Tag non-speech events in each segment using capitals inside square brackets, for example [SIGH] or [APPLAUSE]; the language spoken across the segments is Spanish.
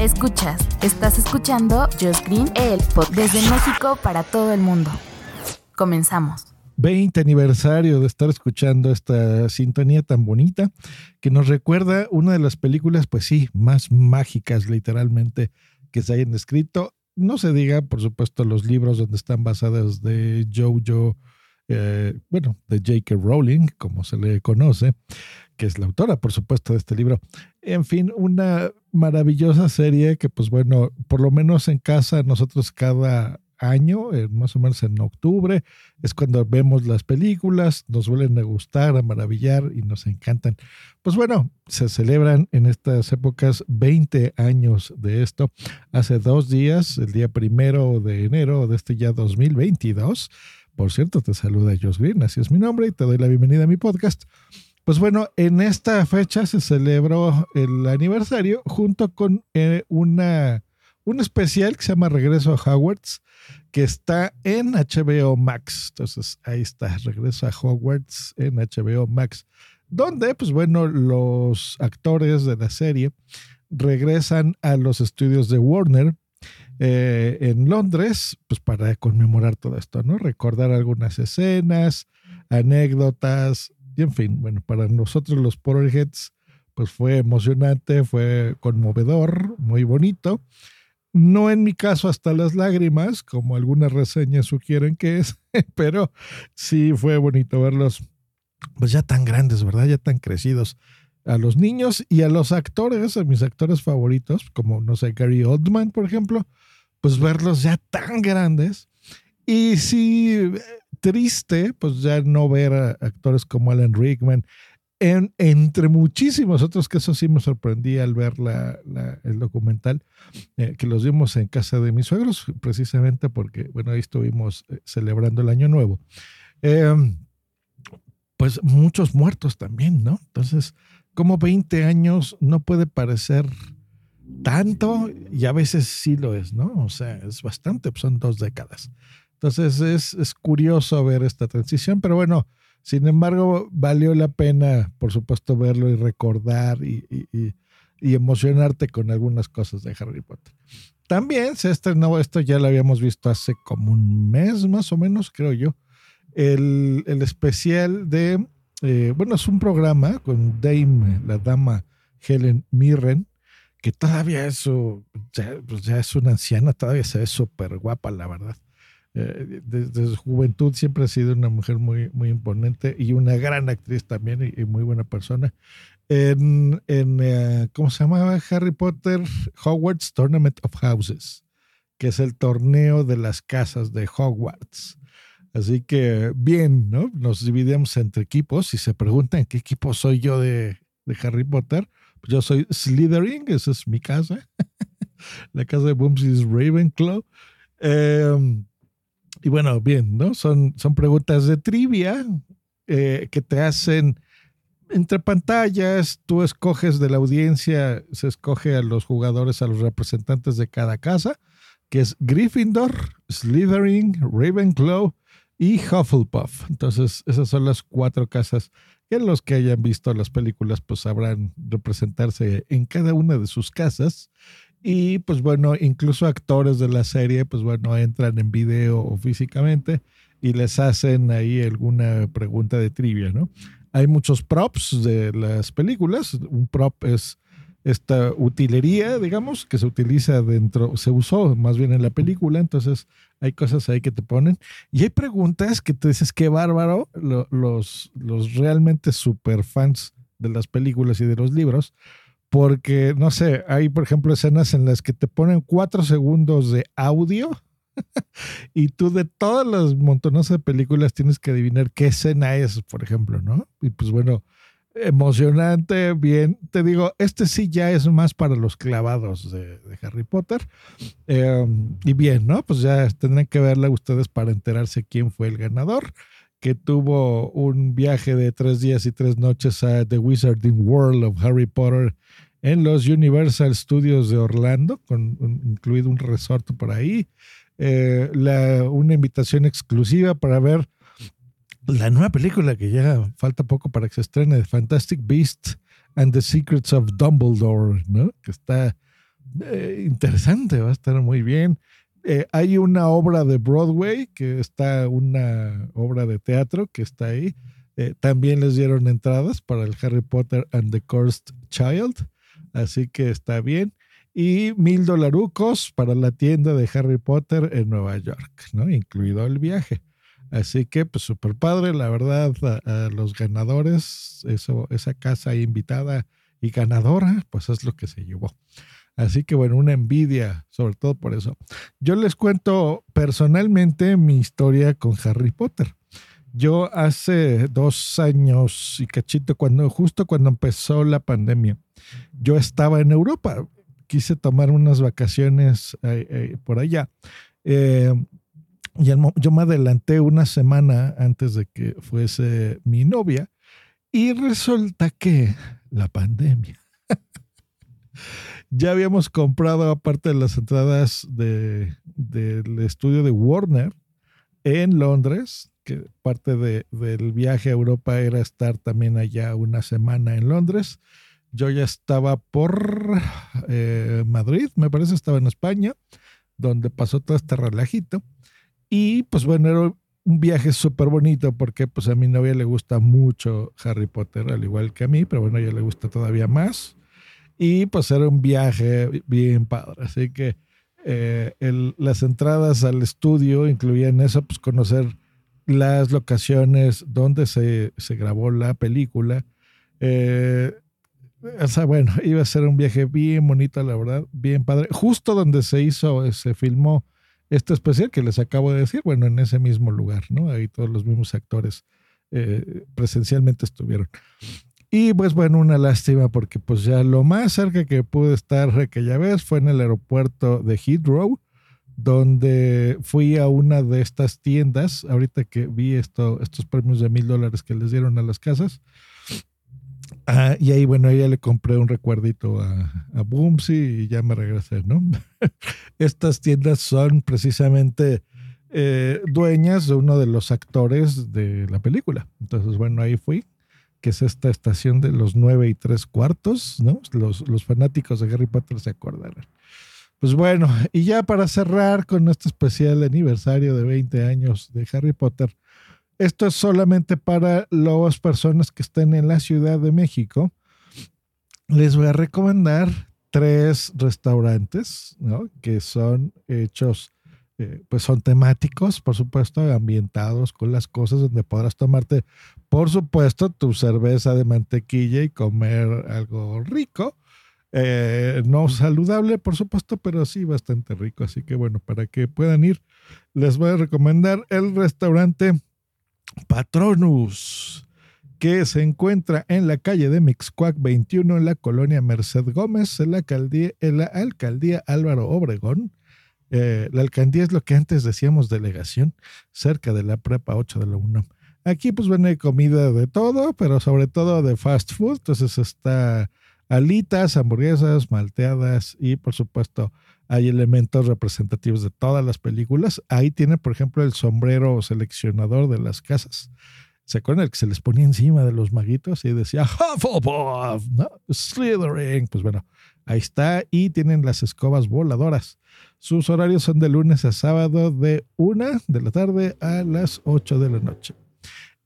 Escuchas, estás escuchando Just Green, el pod desde México para todo el mundo. Comenzamos. 20 aniversario de estar escuchando esta sintonía tan bonita que nos recuerda una de las películas, pues sí, más mágicas literalmente que se hayan escrito. No se diga, por supuesto, los libros donde están basados de Jojo, eh, bueno, de J.K. Rowling, como se le conoce, que es la autora, por supuesto, de este libro. En fin, una maravillosa serie que, pues bueno, por lo menos en casa nosotros cada año, más o menos en octubre, es cuando vemos las películas, nos vuelven a gustar, a maravillar y nos encantan. Pues bueno, se celebran en estas épocas 20 años de esto. Hace dos días, el día primero de enero de este ya 2022, por cierto, te saluda Josh Green, así es mi nombre y te doy la bienvenida a mi podcast. Pues bueno, en esta fecha se celebró el aniversario junto con eh, una, un especial que se llama Regreso a Hogwarts, que está en HBO Max. Entonces ahí está, Regreso a Hogwarts en HBO Max, donde, pues bueno, los actores de la serie regresan a los estudios de Warner eh, en Londres, pues para conmemorar todo esto, ¿no? Recordar algunas escenas, anécdotas, y en fin, bueno, para nosotros los Potterheads, pues fue emocionante, fue conmovedor, muy bonito. No en mi caso hasta las lágrimas, como algunas reseñas sugieren que es, [LAUGHS] pero sí fue bonito verlos, pues ya tan grandes, ¿verdad? Ya tan crecidos. A los niños y a los actores, a mis actores favoritos, como, no sé, Gary Oldman, por ejemplo, pues verlos ya tan grandes. Y sí, triste, pues ya no ver a actores como Alan Rickman, en, entre muchísimos otros, que eso sí me sorprendía al ver la, el documental, eh, que los vimos en casa de mis suegros, precisamente porque, bueno, ahí estuvimos eh, celebrando el Año Nuevo. Em, pues muchos muertos también, ¿no? Entonces, como 20 años no puede parecer tanto y a veces sí lo es, ¿no? O sea, es bastante, pues son dos décadas. Entonces es, es curioso ver esta transición, pero bueno, sin embargo, valió la pena, por supuesto, verlo y recordar y, y, y, emocionarte con algunas cosas de Harry Potter. También se estrenó, esto ya lo habíamos visto hace como un mes más o menos, creo yo, el, el especial de eh, bueno, es un programa con Dame, la dama Helen Mirren, que todavía es, ya, pues ya es una anciana, todavía se ve súper guapa, la verdad. Eh, desde su juventud siempre ha sido una mujer muy, muy imponente y una gran actriz también y, muy buena persona. En, en eh, ¿cómo se llamaba? Harry Potter Hogwarts Tournament of Houses, que es el torneo de las casas de Hogwarts. Así que bien, ¿no? Nos dividimos entre equipos. y se preguntan qué equipo soy yo de, Harry Potter, pues yo soy Slytherin, esa es mi casa. [LAUGHS] La casa de Bumsy es Ravenclaw. Em, y bueno, bien, ¿no? Son, son preguntas de trivia eh, que te hacen entre pantallas. Tú escoges de la audiencia, se escoge a los jugadores, a los representantes de cada casa, que es Gryffindor, Slytherin, Ravenclaw y Hufflepuff. Entonces, esas son las cuatro casas que los que hayan visto las películas pues sabrán representarse en cada una de sus casas. Y pues bueno, incluso actores de la serie pues bueno, entran en video o físicamente y les hacen ahí alguna pregunta de trivia, ¿no? Hay muchos props de las películas. Un prop es esta utilería, digamos, que se utiliza dentro, se usó más bien en la película, entonces hay cosas ahí que te ponen. Y hay preguntas que te dices, qué bárbaro, los, los realmente super fans de las películas y de los libros, porque, no sé, hay, por ejemplo, escenas en las que te ponen cuatro segundos de audio [LAUGHS] y tú de todas las montones de películas tienes que adivinar qué escena es, por ejemplo, ¿no? Y pues bueno, emocionante, bien. Te digo, este sí ya es más para los clavados de, Harry Potter. Eh, y bien, ¿no? Pues ya tendrán que verla ustedes para enterarse quién fue el ganador, que tuvo un viaje de tres días y tres noches a The Wizarding World of Harry Potter en los Universal Studios de Orlando, con incluido un resort por ahí. Eh, una invitación exclusiva para ver la nueva película que ya falta poco para que se estrene, Fantastic Beasts and the Secrets of Dumbledore, ¿no? Que está eh, interesante, va a estar muy bien. Eh, hay una obra de Broadway, que está una obra de teatro que está ahí. Eh, también les dieron entradas para el Harry Potter and the Cursed Child, así que está bien. Y mil dolarucos para la tienda de Harry Potter en Nueva York, ¿no? Incluido el viaje. Así que, pues, súper padre, la verdad, a, los ganadores, eso, esa casa invitada y ganadora, pues es lo que se llevó. Así que, bueno, una envidia, sobre todo por eso. Yo les cuento personalmente mi historia con Harry Potter. Yo hace dos años y cachito, cuando, justo cuando empezó la pandemia, yo estaba en Europa. Quise tomar unas vacaciones eh, eh, por allá. Eh, y yo me adelanté una semana antes de que fuese mi novia y resulta que la pandemia. Ya habíamos comprado, aparte de las entradas de- del estudio de Warner en Londres, que parte de- del viaje a Europa era estar también allá una semana en Londres. Yo ya estaba por eh, Madrid, me parece, estaba en España, donde pasó todo este relajito. Y pues bueno, era un viaje súper bonito porque pues a mi novia le gusta mucho Harry Potter, al igual que a mí, pero bueno, ella le gusta todavía más. Y pues era un viaje bien padre. Así que eh, las entradas al estudio incluían eso, pues conocer las locaciones donde se, se grabó la película. Eh, o sea, bueno, iba a ser un viaje bien bonito, la verdad, bien padre. Justo donde se hizo, se filmó este especial que les acabo de decir, bueno, en ese mismo lugar, ¿no? Ahí todos los mismos actores eh, presencialmente estuvieron. Y pues bueno, una lástima porque pues ya lo más cerca que pude estar aquella vez fue en el aeropuerto de Heathrow, donde fui a una de estas tiendas, ahorita que vi esto, estos premios de mil dólares que les dieron a las casas. Ah, y ahí, bueno, ya le compré un recuerdito a, a Boomsy y ya me regresé, ¿no? [LAUGHS] Estas tiendas son precisamente eh, dueñas de uno de los actores de la película. Entonces, bueno, ahí fui, que es esta estación de los nueve y tres cuartos, ¿no? Los, los fanáticos de Harry Potter se acordarán. Pues bueno, y ya para cerrar con este especial aniversario de 20 años de Harry Potter, esto es solamente para las personas que estén en la Ciudad de México. Les voy a recomendar tres restaurantes, ¿no? Que son hechos, eh, pues son temáticos, por supuesto, ambientados con las cosas donde podrás tomarte, por supuesto, tu cerveza de mantequilla y comer algo rico. Eh, no saludable, por supuesto, pero sí bastante rico. Así que bueno, para que puedan ir, les voy a recomendar el restaurante Patronus, que se encuentra en la calle de Mixcuac 21, en la colonia Merced Gómez, en la alcaldía, en la alcaldía Álvaro Obregón. Eh, la alcaldía es lo que antes decíamos delegación, cerca de la prepa 8 de la UNAM. Aquí pues hay comida de todo, pero sobre todo de fast food. Entonces está alitas, hamburguesas, malteadas y por supuesto hay elementos representativos de todas las películas. Ahí tiene, por ejemplo, el sombrero seleccionador de las casas. ¿Se acuerdan el que se les ponía encima de los maguitos y decía Hufflepuff, ¿no? Slytherin? Pues bueno, ahí está. Y tienen las escobas voladoras. Sus horarios son de lunes a sábado de 1 de la tarde a las 8 de la noche.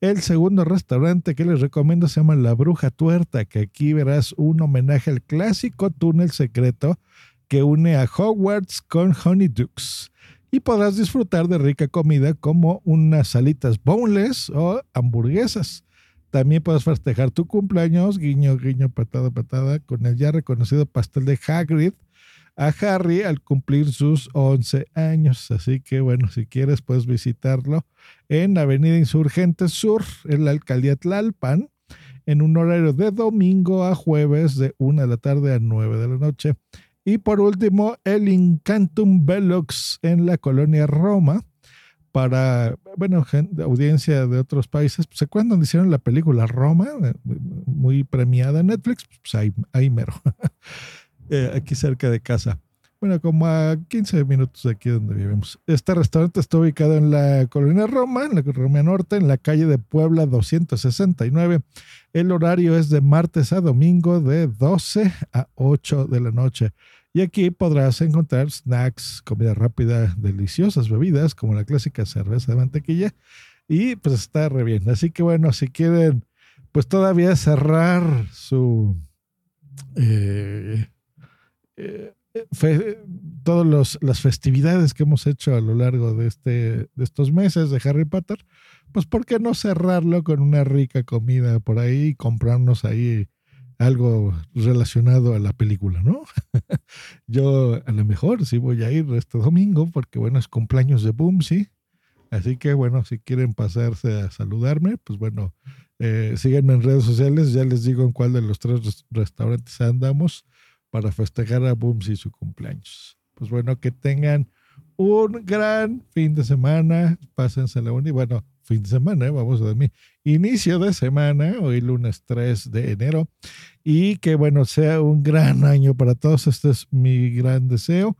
El segundo restaurante que les recomiendo se llama La Bruja Tuerta, que aquí verás un homenaje al clásico túnel secreto que une a Hogwarts con Honeydukes. Y podrás disfrutar de rica comida como unas salitas boneless o hamburguesas. También puedes festejar tu cumpleaños, guiño, guiño, patada, patada, con el ya reconocido pastel de Hagrid a Harry al cumplir sus 11 años. Así que bueno, si quieres puedes visitarlo en Avenida Insurgente Sur, en la alcaldía Tlalpan, en un horario de domingo a jueves de 1 de la tarde a 9 de la noche. Y por último, el Incantum Velux en la colonia Roma para, bueno, audiencia de otros países. ¿Se acuerdan donde hicieron la película Roma? Eh, muy premiada en Netflix. Pues ahí, ahí mero. [LAUGHS] Eh, aquí cerca de casa. Bueno, como a 15 minutos de aquí donde vivimos. Este restaurante está ubicado en la colonia Roma, en la Roma Norte, en la calle de Puebla 269. El horario es de martes a domingo de 12 a 8 de la noche. Y aquí podrás encontrar snacks, comida rápida, deliciosas bebidas como la clásica cerveza de mantequilla. Y pues está re bien. Así que bueno, si quieren pues todavía cerrar su... Eh, eh, todas las festividades que hemos hecho a lo largo de, este, de estos meses de Harry Potter, pues ¿por qué no cerrarlo con una rica comida por ahí y comprarnos ahí algo relacionado a la película, ¿no? [LAUGHS] Yo a lo mejor sí voy a ir este domingo porque, bueno, es cumpleaños de Boom, sí. Así que, bueno, si quieren pasarse a saludarme, pues bueno, eh, síganme en redes sociales, ya les digo en cuál de los tres restaurantes andamos para festejar a Boom y su cumpleaños. Pues bueno, que tengan un gran fin de semana, pásensela y bueno, fin de semana, ¿eh? vamos a dormir. Inicio de semana, hoy lunes 3 de enero, y que bueno, sea un gran año para todos. Este es mi gran deseo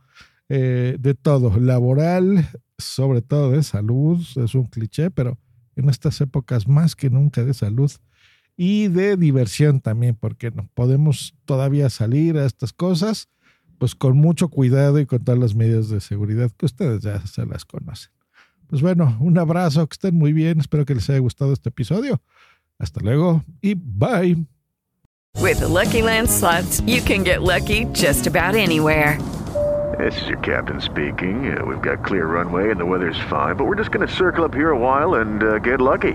eh, de todo, laboral, sobre todo de salud, es un cliché, pero en estas épocas más que nunca de salud y de diversión también, porque no podemos todavía salir a estas cosas, pues con mucho cuidado y con todas las medidas de seguridad que ustedes ya se las conocen. Pues bueno, un abrazo, que estén muy bien. Espero que les haya gustado este episodio. Hasta luego y bye. With the Lucky Land slots, you can get lucky just about anywhere. This is your captain speaking. Uh, we've got clear runway and the weather's fine, but we're just going to circle up here a while and uh, get lucky.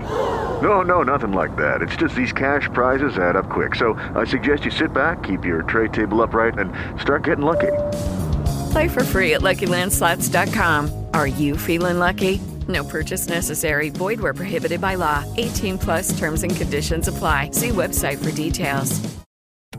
No, no, nothing like that. It's just these cash prizes add up quick. So I suggest you sit back, keep your tray table upright, and start getting lucky. Play for free at LuckyLandSlots.com. Are you feeling lucky? No purchase necessary. Void where prohibited by law. 18 plus terms and conditions apply. See website for details.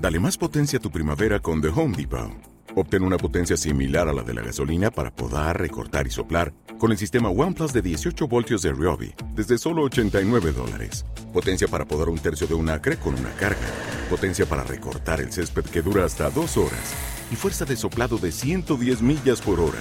Dale más potencia a tu primavera con The Home Depot. Obtén una potencia similar a la de la gasolina para poder recortar y soplar con el sistema OnePlus de 18 voltios de Ryobi desde solo 89 dólares. Potencia para podar un tercio de un acre con una carga. Potencia para recortar el césped que dura hasta dos horas y fuerza de soplado de 110 millas por hora.